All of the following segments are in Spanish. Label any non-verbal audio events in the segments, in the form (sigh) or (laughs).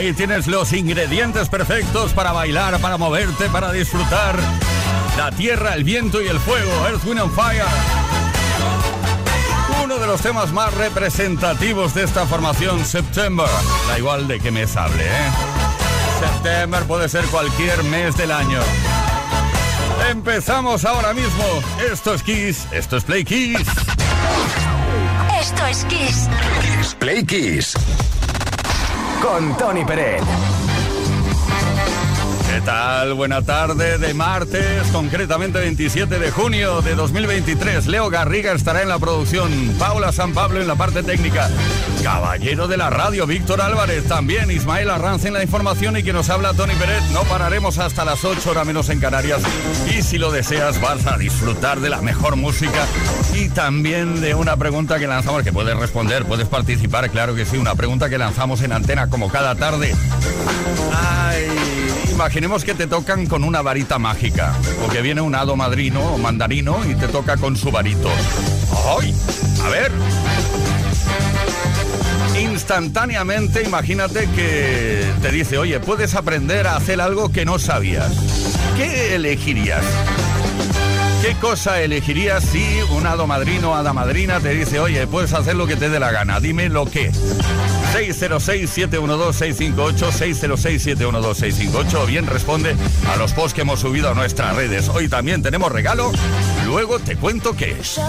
Tienes los ingredientes perfectos para bailar, para moverte, para disfrutar. La tierra, el viento y el fuego. Earth, Wind and Fire. Uno de los temas más representativos de esta formación, September. Da igual de qué mes hable, ¿eh? September puede ser cualquier mes del año. Empezamos ahora mismo. Esto es Kiss, esto es Play Kiss. Esto es Kiss. Play Kiss con Tony Pérez. ¿Qué tal? Buena tarde de martes, concretamente 27 de junio de 2023. Leo Garriga estará en la producción, Paula San Pablo en la parte técnica, caballero de la radio Víctor Álvarez, también Ismael Arranz en la información y que nos habla Tony Pérez. No pararemos hasta las 8 horas menos en Canarias y si lo deseas vas a disfrutar de la mejor música y también de una pregunta que lanzamos, que puedes responder, puedes participar, claro que sí, una pregunta que lanzamos en antena como cada tarde. Imaginemos que te tocan con una varita mágica, o que viene un hado madrino o mandarino y te toca con su varito. ¡Ay! A ver. Instantáneamente, imagínate que te dice, oye, puedes aprender a hacer algo que no sabías. ¿Qué elegirías? ¿Qué cosa elegirías si un hado madrino o hada madrina te dice, oye, puedes hacer lo que te dé la gana? Dime lo que. 606-712-658, 606-712-658, bien responde a los posts que hemos subido a nuestras redes. Hoy también tenemos regalo, luego te cuento qué es.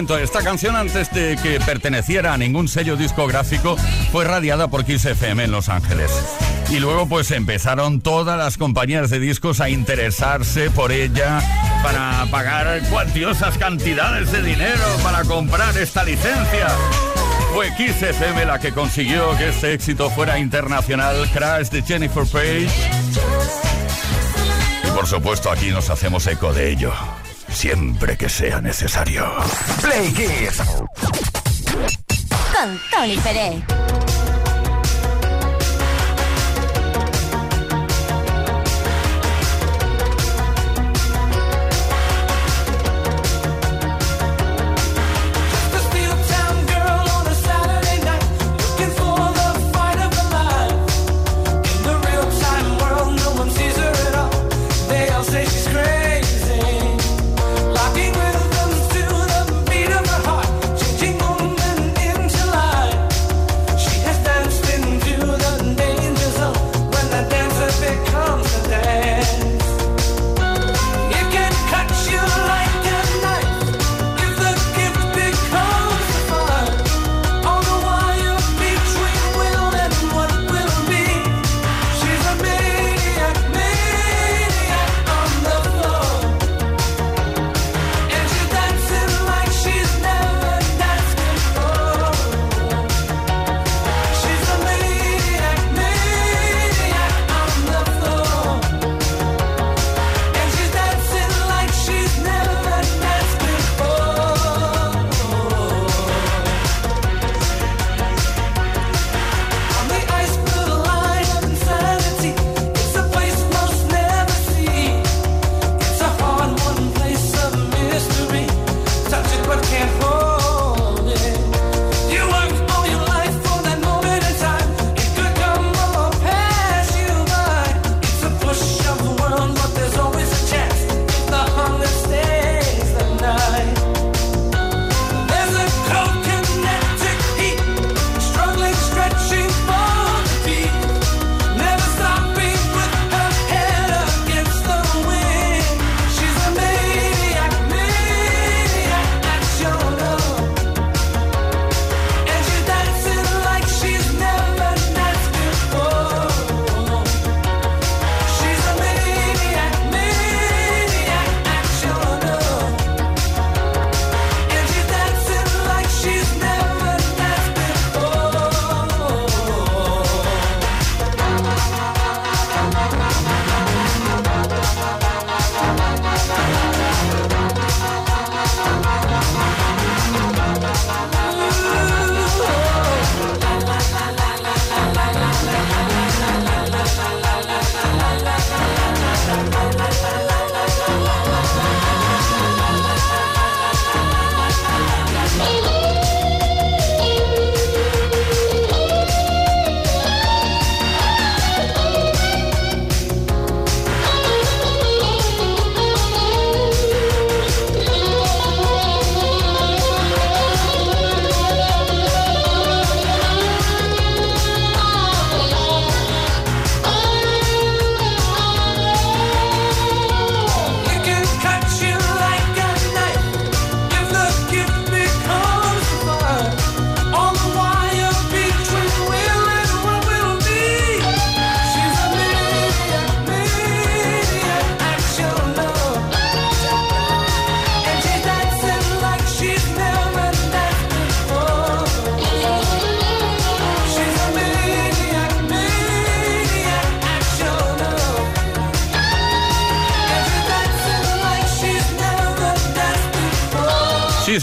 Esta canción antes de que perteneciera a ningún sello discográfico fue radiada por Kiss FM en Los Ángeles. Y luego pues empezaron todas las compañías de discos a interesarse por ella para pagar cuantiosas cantidades de dinero para comprar esta licencia. Fue Kiss FM la que consiguió que este éxito fuera internacional, Crash de Jennifer Page. Y por supuesto aquí nos hacemos eco de ello, siempre que sea necesario. Play Kiss. Con Tony Pérez.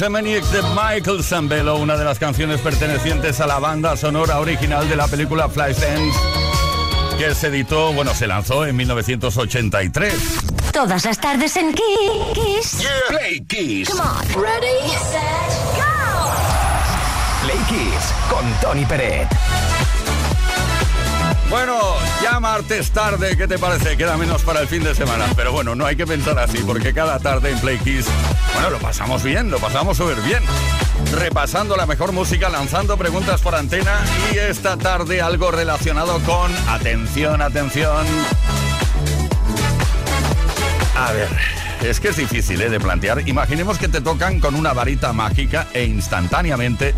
Maniac de Michael Zambello, una de las canciones pertenecientes a la banda sonora original de la película Flashdance, que se editó, bueno, se lanzó en 1983. Todas las tardes en Kiss. Play Kiss. Come on. Ready, set, go. Play Kiss con Tony Peret. Bueno, ya martes tarde, ¿qué te parece? Queda menos para el fin de semana. Pero bueno, no hay que pensar así, porque cada tarde en Play Kiss, bueno, lo pasamos bien, lo pasamos súper bien. Repasando la mejor música, lanzando preguntas por antena y esta tarde algo relacionado con... Atención, atención. A ver, es que es difícil ¿eh? de plantear. Imaginemos que te tocan con una varita mágica e instantáneamente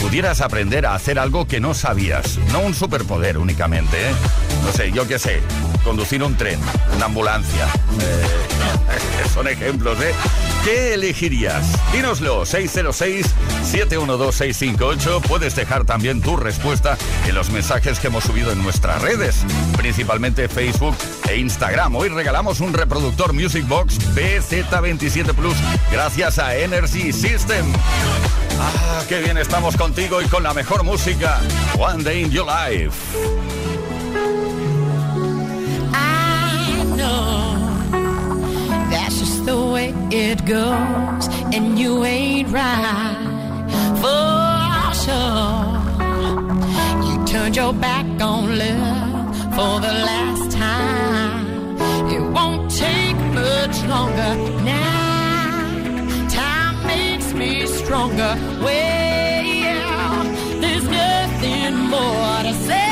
pudieras aprender a hacer algo que no sabías. No un superpoder únicamente, ¿eh? No sé, yo qué sé, conducir un tren, una ambulancia. Eh, (laughs) son ejemplos, ¿eh? ¿Qué elegirías? Dínoslo, 606-712-658. Puedes dejar también tu respuesta en los mensajes que hemos subido en nuestras redes, principalmente Facebook e Instagram. Hoy regalamos un reproductor Music Box BZ27 Plus gracias a Energy System. Ah, qué bien estamos contigo y con la mejor música. One Day in Your Life. I know that's just the way it goes, and you ain't right for sure. You turned your back on love for the last time. It won't take much longer now. Stronger. Well, there's nothing more to say.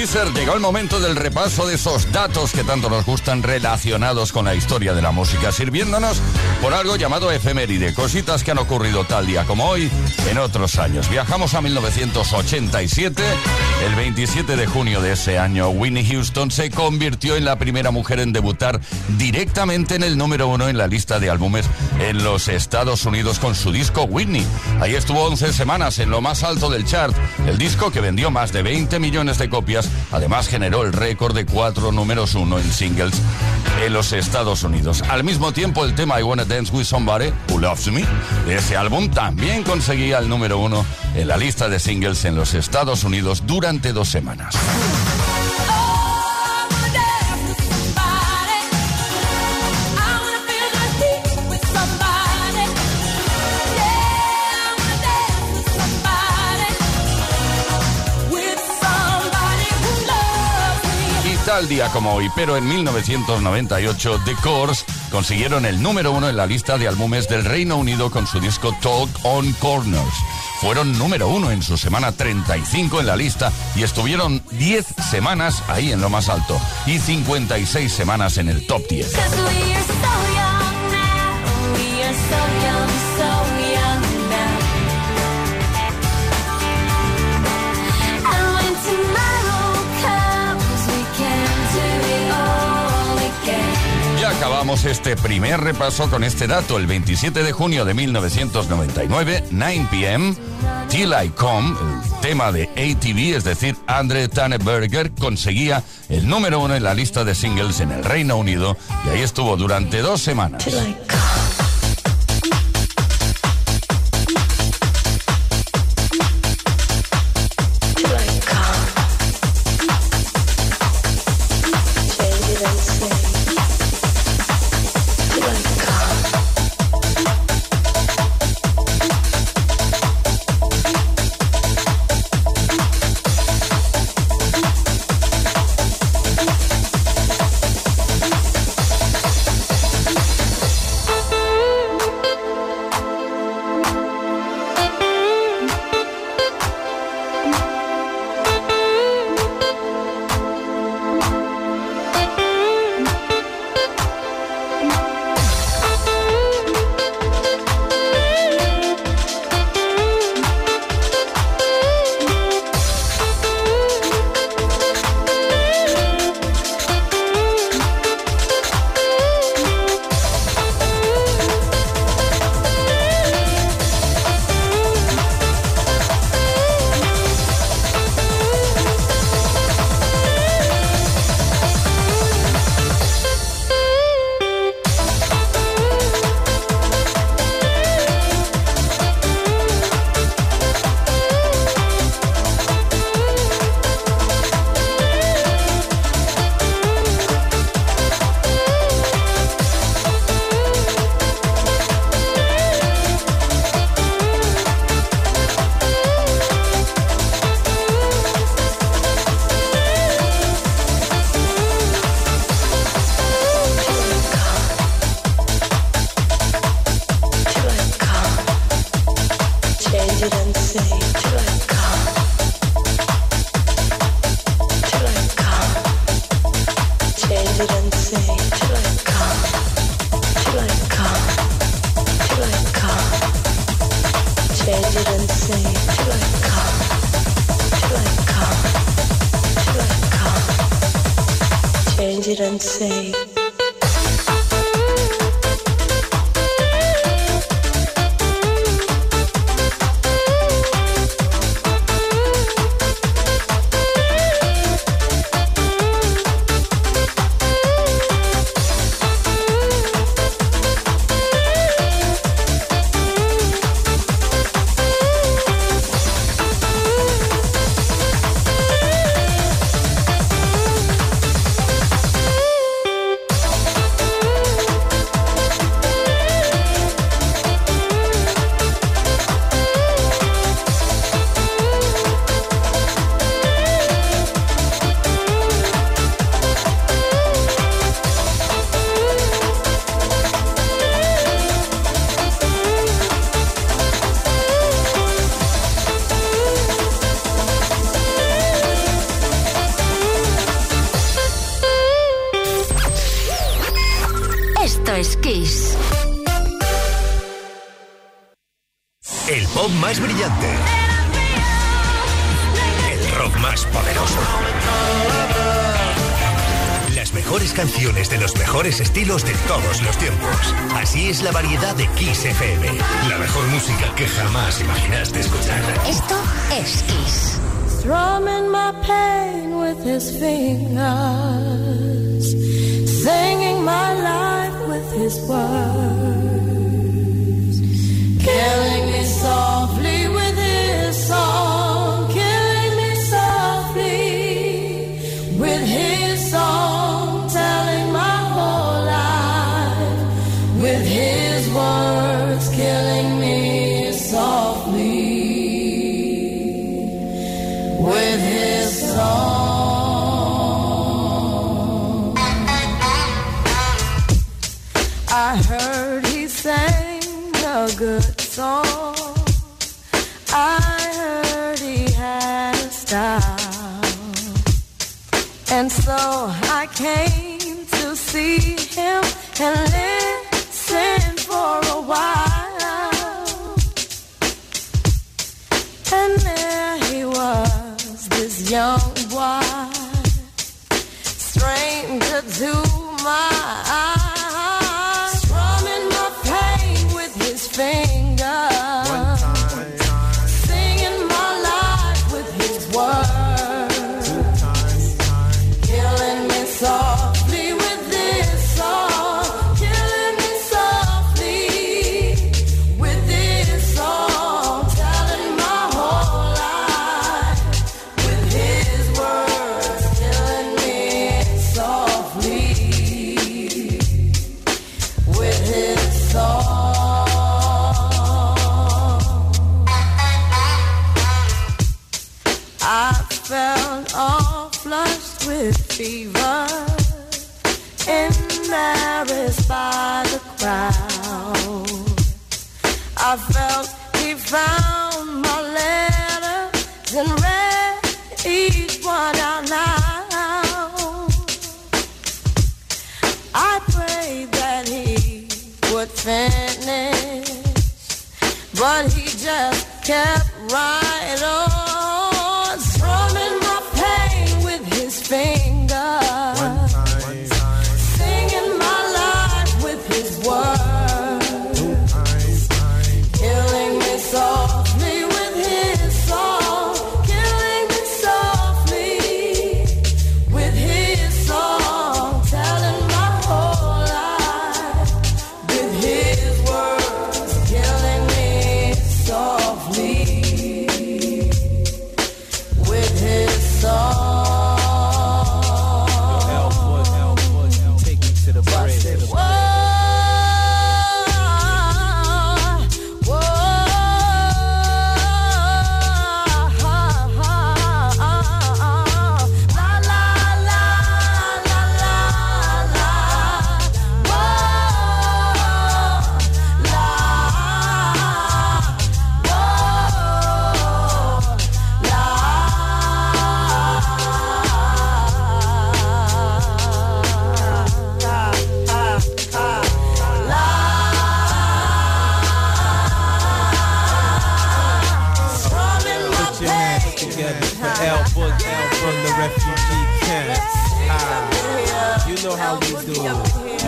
Llegó el momento del repaso de esos datos que tanto nos gustan relacionados con la historia de la música, sirviéndonos por algo llamado efeméride, cositas que han ocurrido tal día como hoy en otros años. Viajamos a 1987, el 27 de junio de ese año, Winnie Houston se convirtió en la primera mujer en debutar directamente en el número uno en la lista de álbumes en los Estados Unidos con su disco Whitney. Ahí estuvo 11 semanas en lo más alto del chart, el disco que vendió más de 20 millones de copias, además generó el récord de cuatro números uno en singles en los Estados Unidos. Al mismo tiempo, el tema I Wanna Dance With Somebody Who Loves Me de ese álbum también conseguía el número uno en la lista de singles en los Estados Unidos durante dos semanas. tal día como hoy, pero en 1998 The Course consiguieron el número uno en la lista de álbumes del Reino Unido con su disco Talk on Corners. Fueron número uno en su semana 35 en la lista y estuvieron 10 semanas ahí en lo más alto y 56 semanas en el top 10. Este primer repaso con este dato. El 27 de junio de 1999, 9 pm, Till I el tema de ATV, es decir, Andre Tanneberger, conseguía el número uno en la lista de singles en el Reino Unido y ahí estuvo durante dos semanas. change it and say. tell I felt he found my letters and read each one out loud. I prayed that he would finish, but he just kept writing.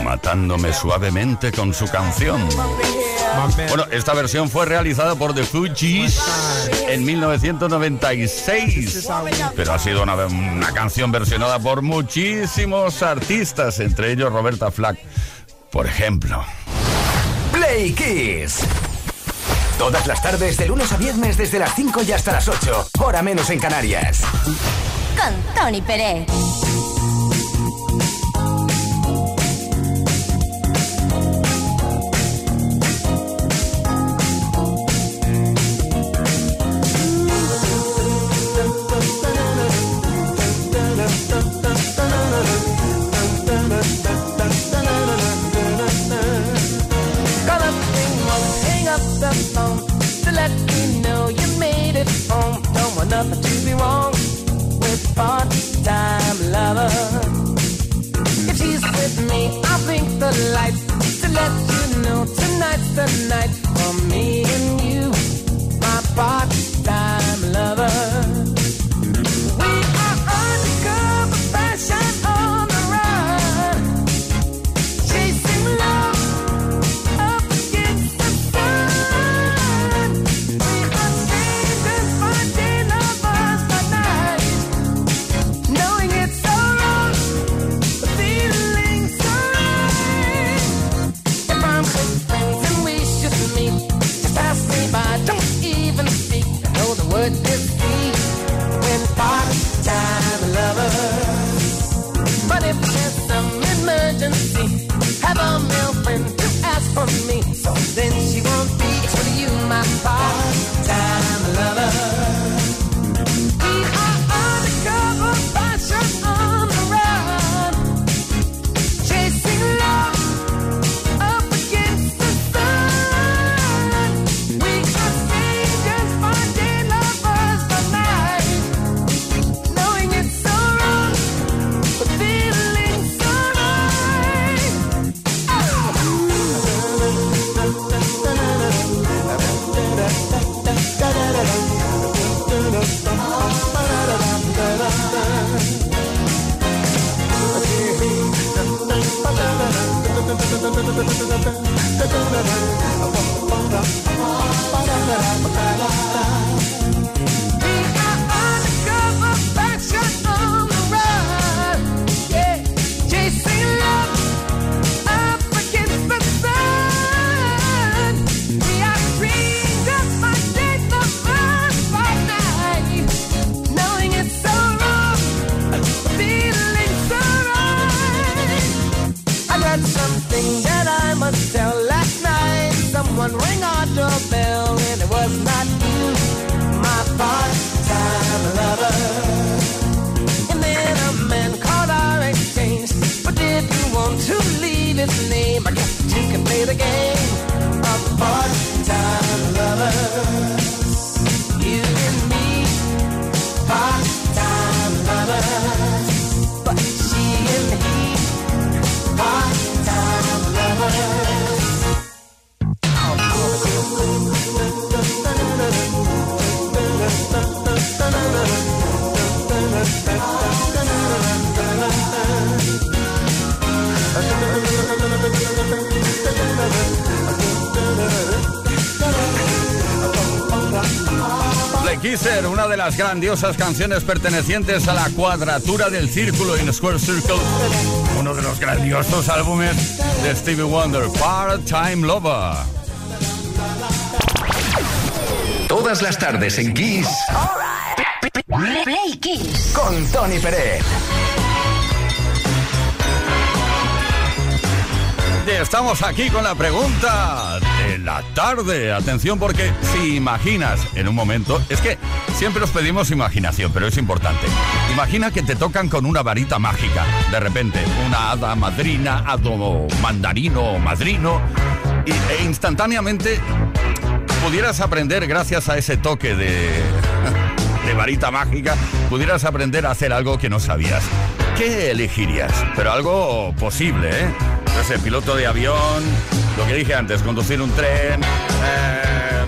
Matándome suavemente con su canción. Bueno, esta versión fue realizada por The Fugees en 1996, pero ha sido una, una canción versionada por muchísimos artistas, entre ellos Roberta Flack, por ejemplo. Play Kiss. Todas las tardes, de lunes a viernes, desde las 5 y hasta las 8, hora menos en Canarias. Con Tony Pérez. enough to be wrong with part-time lover. If she's with me, I'll blink the lights to let you know tonight's the night for me and you, my partner. You can play the game las grandiosas canciones pertenecientes a la cuadratura del círculo in Square Circle, uno de los grandiosos álbumes de Stevie Wonder, Part-Time Lover. Todas las tardes en Kiss Play Kiss. con Tony Pérez. Y Estamos aquí con la pregunta de la tarde. Atención porque si imaginas en un momento, es que siempre os pedimos imaginación, pero es importante. Imagina que te tocan con una varita mágica, de repente, una hada madrina, hado mandarino o madrino, y, e instantáneamente pudieras aprender gracias a ese toque de, (laughs) de varita mágica, pudieras aprender a hacer algo que no sabías. ¿Qué elegirías? Pero algo posible, ¿eh? No sé, piloto de avión, lo que dije antes, conducir un tren, eh,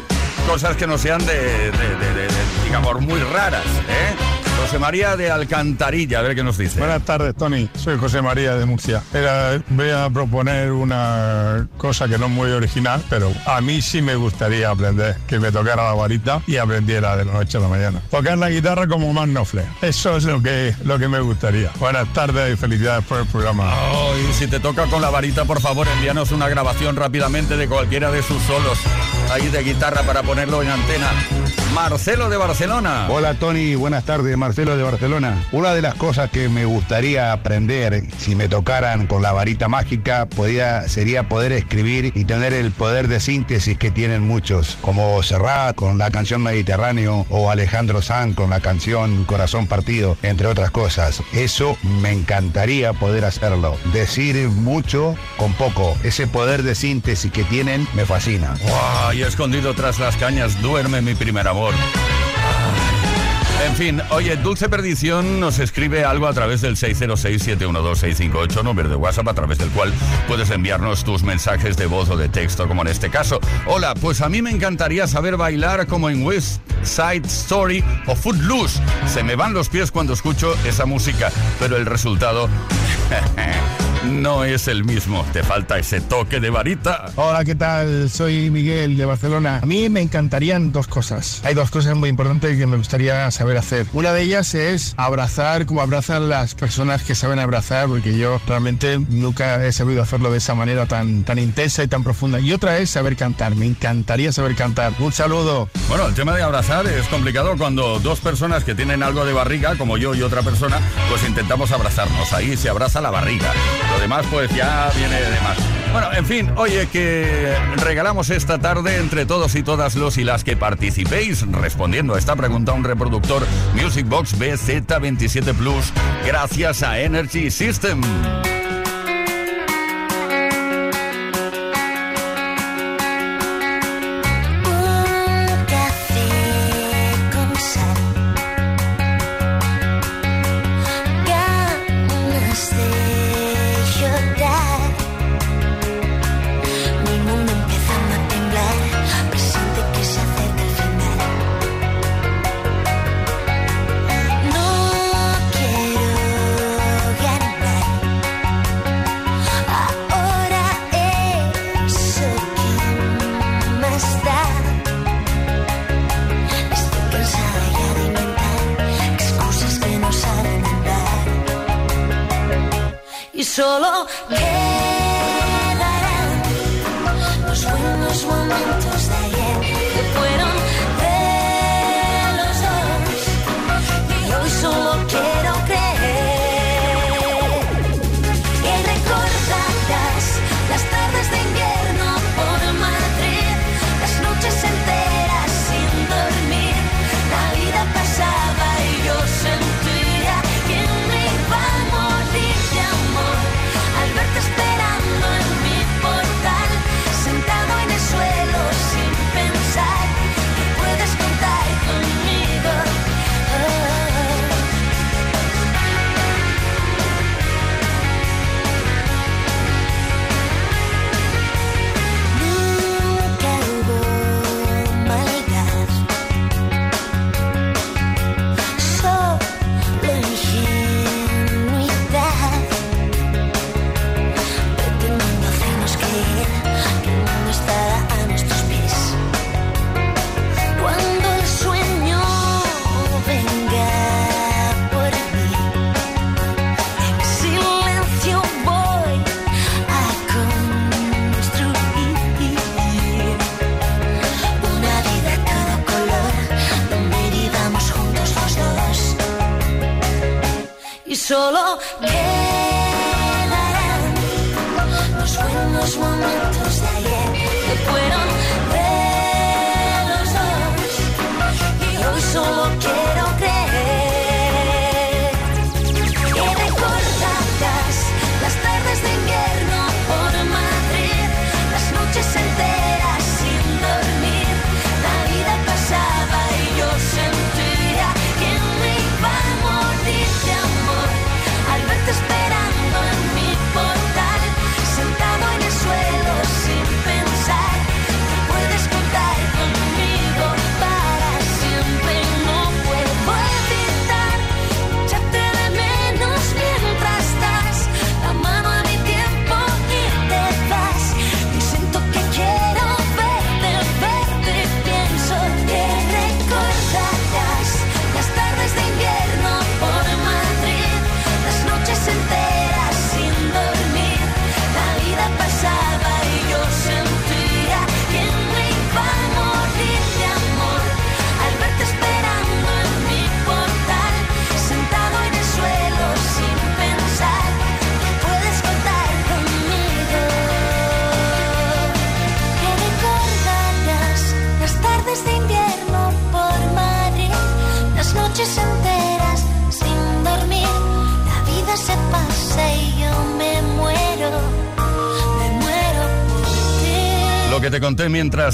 cosas que no sean de, de- de- de- de, digamos, muy raras, ¿eh? José María de Alcantarilla, a ver qué nos dice. Buenas tardes, Tony. Soy José María de Murcia. Era- voy a proponer una cosa que no es muy original, pero a mí sí me gustaría aprender que me tocara la varita y aprendiera de la noche a la mañana. Tocar la guitarra como más Knopfler. Eso es lo que, lo que me gustaría. Buenas tardes y felicidades por el programa. Oh, y si te toca con la varita, por favor, envíanos una grabación rápidamente de cualquiera de sus solos ahí de guitarra para ponerlo en antena. Marcelo de Barcelona. Hola Tony, buenas tardes, Marcelo de Barcelona. Una de las cosas que me gustaría aprender si me tocaran con la varita mágica podía, sería poder escribir y tener el poder de síntesis que tienen muchos, como Serrat con la canción Mediterráneo o Alejandro Sanz con la canción Corazón Partido, entre otras cosas. Eso me encantaría poder hacerlo. Decir mucho con poco. Ese poder de síntesis que tienen me fascina. Escondido tras las cañas duerme mi primer amor. En fin, oye, Dulce Perdición nos escribe algo a través del 606-712-658, número de WhatsApp a través del cual puedes enviarnos tus mensajes de voz o de texto, como en este caso. Hola, pues a mí me encantaría saber bailar como en West Side Story o Footloose. Se me van los pies cuando escucho esa música, pero el resultado (laughs) no es el mismo. Te falta ese toque de varita. Hola, ¿qué tal? Soy Miguel de Barcelona. A mí me encantarían dos cosas. Hay dos cosas muy importantes que me gustaría saber hacer. Una de ellas es abrazar como abrazan las personas que saben abrazar, porque yo realmente nunca he sabido hacerlo de esa manera tan, tan intensa y tan profunda. Y otra es saber cantar. Me encantaría saber cantar. Un saludo. Bueno, el tema de abrazar es complicado cuando dos personas que tienen algo de barriga, como yo y otra persona, pues intentamos abrazarnos. Ahí se abraza la barriga. Lo demás, pues ya viene de más. Bueno, en fin, oye, que regalamos esta tarde entre todos y todas los y las que participéis respondiendo a esta pregunta un reproductor Music Box BZ27 Plus gracias a Energy System.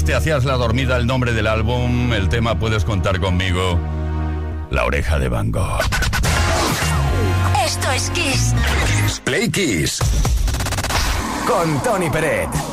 Te hacías la dormida, el nombre del álbum, el tema Puedes contar conmigo. La oreja de Van Gogh. Esto es Kiss. Play Kiss. Con Tony Peret.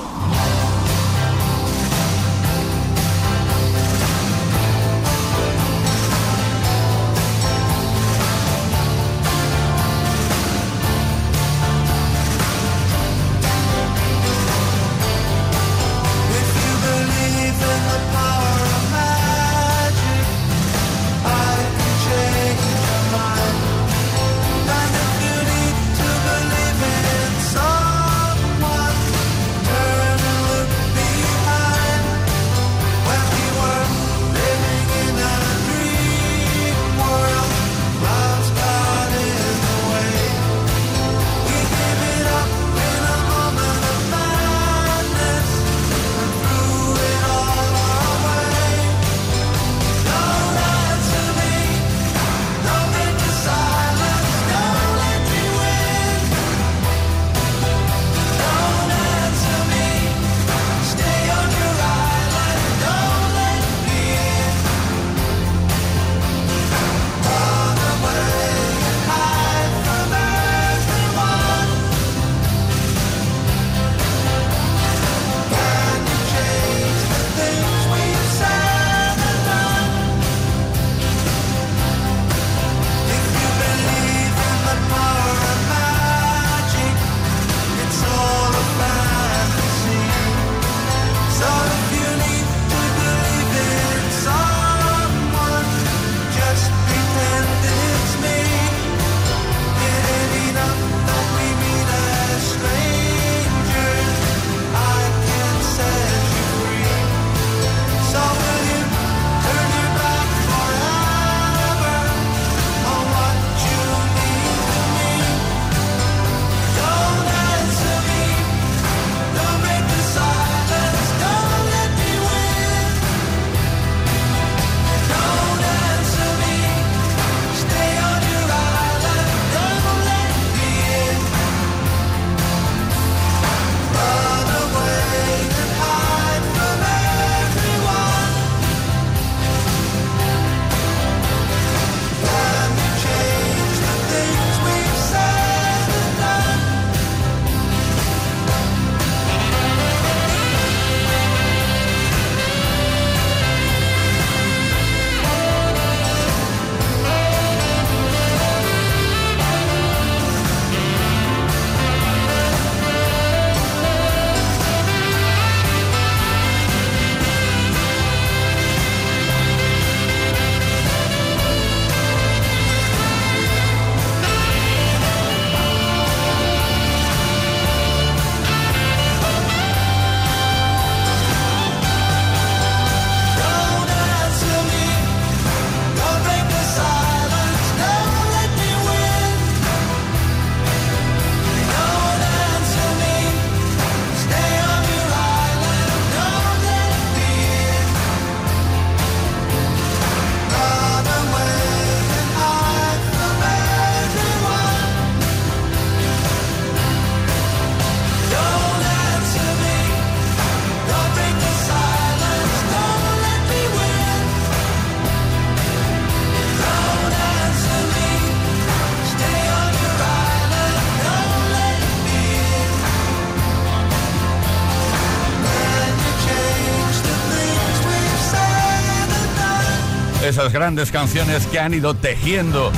Esas grandes canciones que han ido tejiendo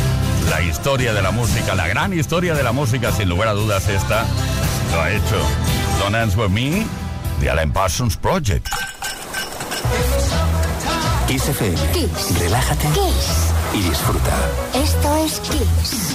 la historia de la música, la gran historia de la música, sin lugar a dudas, esta lo ha hecho Don't Answer Me, de Alan Parsons Project. Kiss FM. Kiss. Relájate Kiss. y disfruta. Esto es Kiss.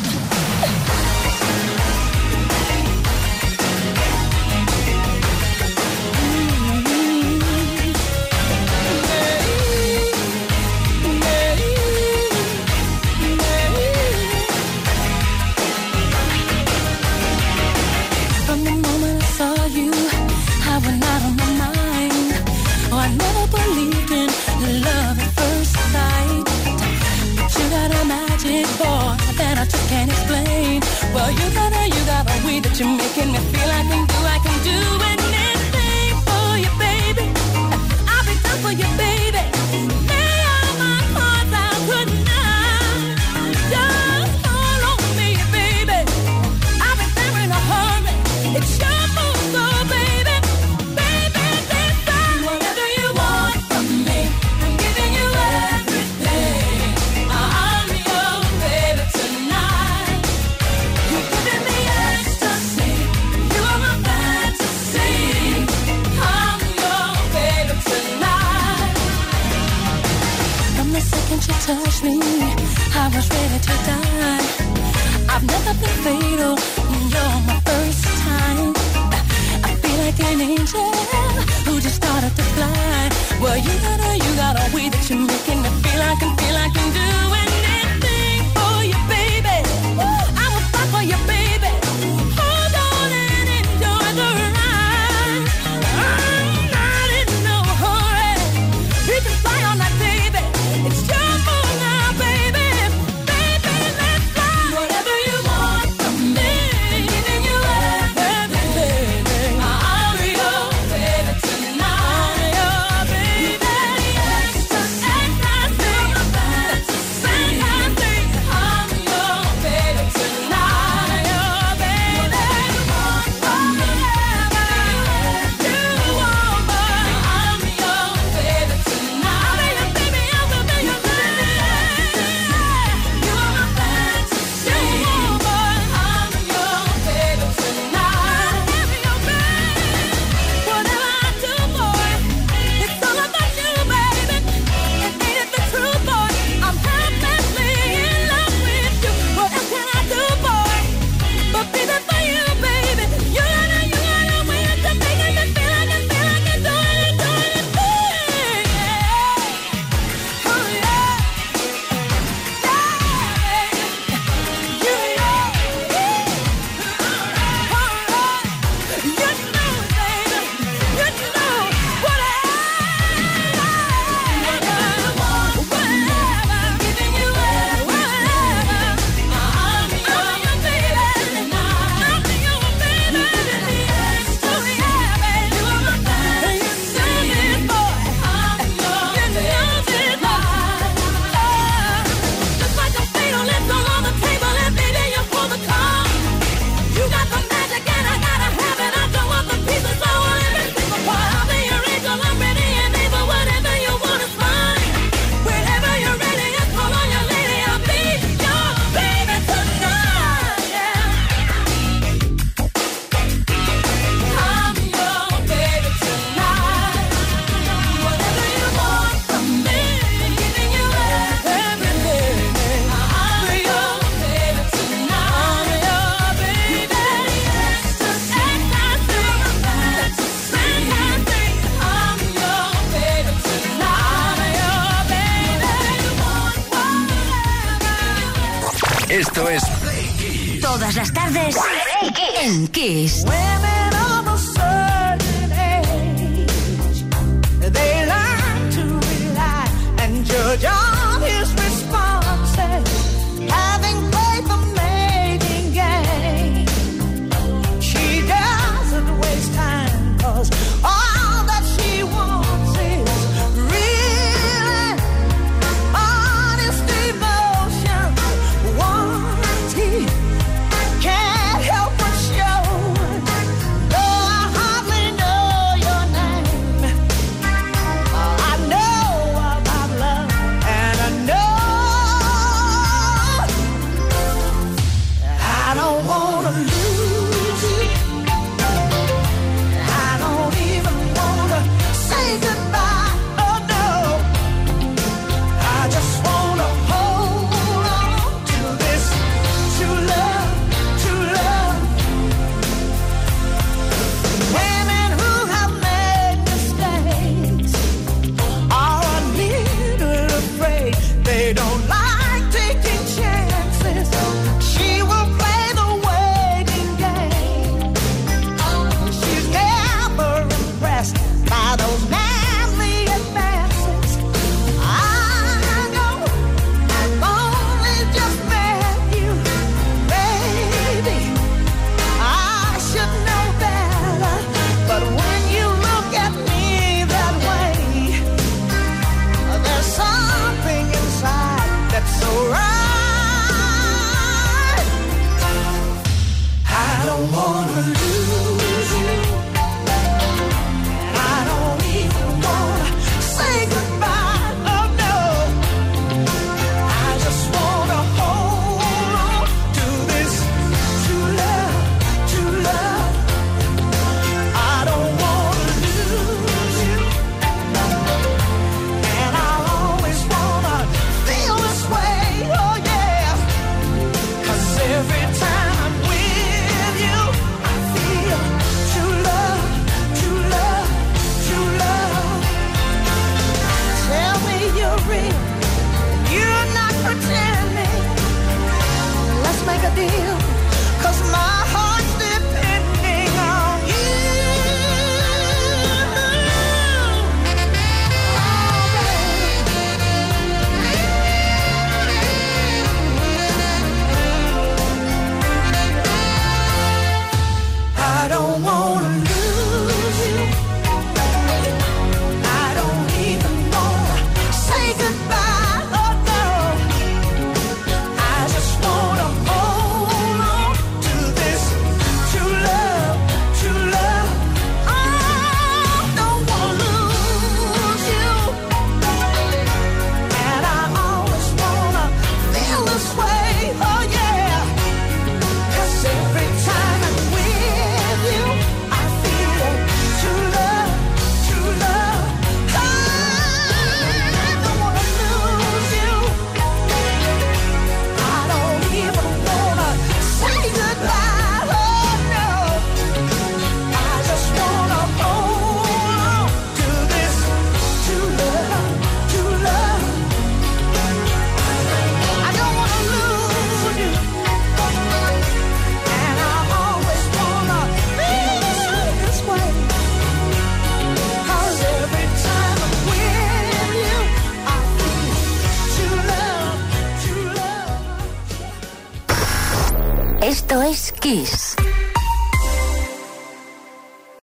Don't wanna